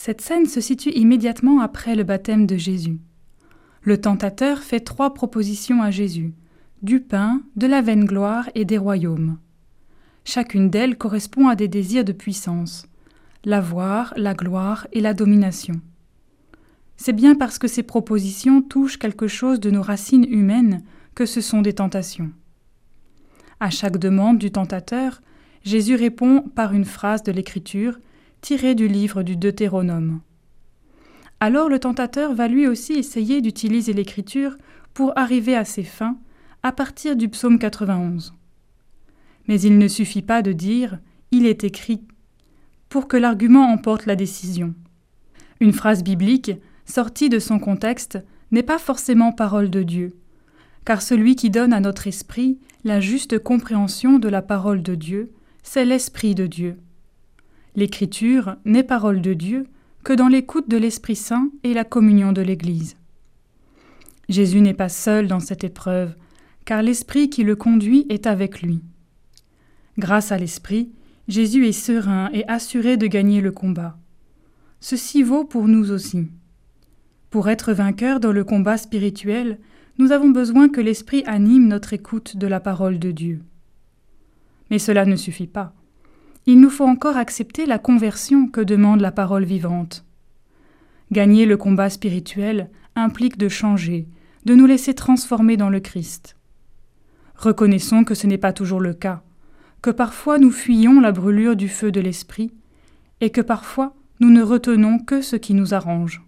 Cette scène se situe immédiatement après le baptême de Jésus. Le tentateur fait trois propositions à Jésus du pain, de la vaine gloire et des royaumes. Chacune d'elles correspond à des désirs de puissance l'avoir, la gloire et la domination. C'est bien parce que ces propositions touchent quelque chose de nos racines humaines que ce sont des tentations. À chaque demande du tentateur, Jésus répond par une phrase de l'Écriture tirée du livre du Deutéronome. Alors le tentateur va lui aussi essayer d'utiliser l'Écriture pour arriver à ses fins à partir du psaume 91. Mais il ne suffit pas de dire Il est écrit pour que l'argument emporte la décision. Une phrase biblique, sortie de son contexte, n'est pas forcément parole de Dieu, car celui qui donne à notre esprit la juste compréhension de la parole de Dieu, c'est l'Esprit de Dieu. L'Écriture n'est parole de Dieu que dans l'écoute de l'Esprit Saint et la communion de l'Église. Jésus n'est pas seul dans cette épreuve, car l'Esprit qui le conduit est avec lui. Grâce à l'Esprit, Jésus est serein et assuré de gagner le combat. Ceci vaut pour nous aussi. Pour être vainqueurs dans le combat spirituel, nous avons besoin que l'Esprit anime notre écoute de la parole de Dieu. Mais cela ne suffit pas. Il nous faut encore accepter la conversion que demande la parole vivante. Gagner le combat spirituel implique de changer, de nous laisser transformer dans le Christ. Reconnaissons que ce n'est pas toujours le cas que parfois nous fuyons la brûlure du feu de l'esprit, et que parfois nous ne retenons que ce qui nous arrange.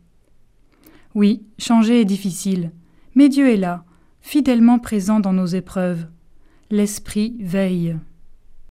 Oui, changer est difficile, mais Dieu est là, fidèlement présent dans nos épreuves. L'esprit veille.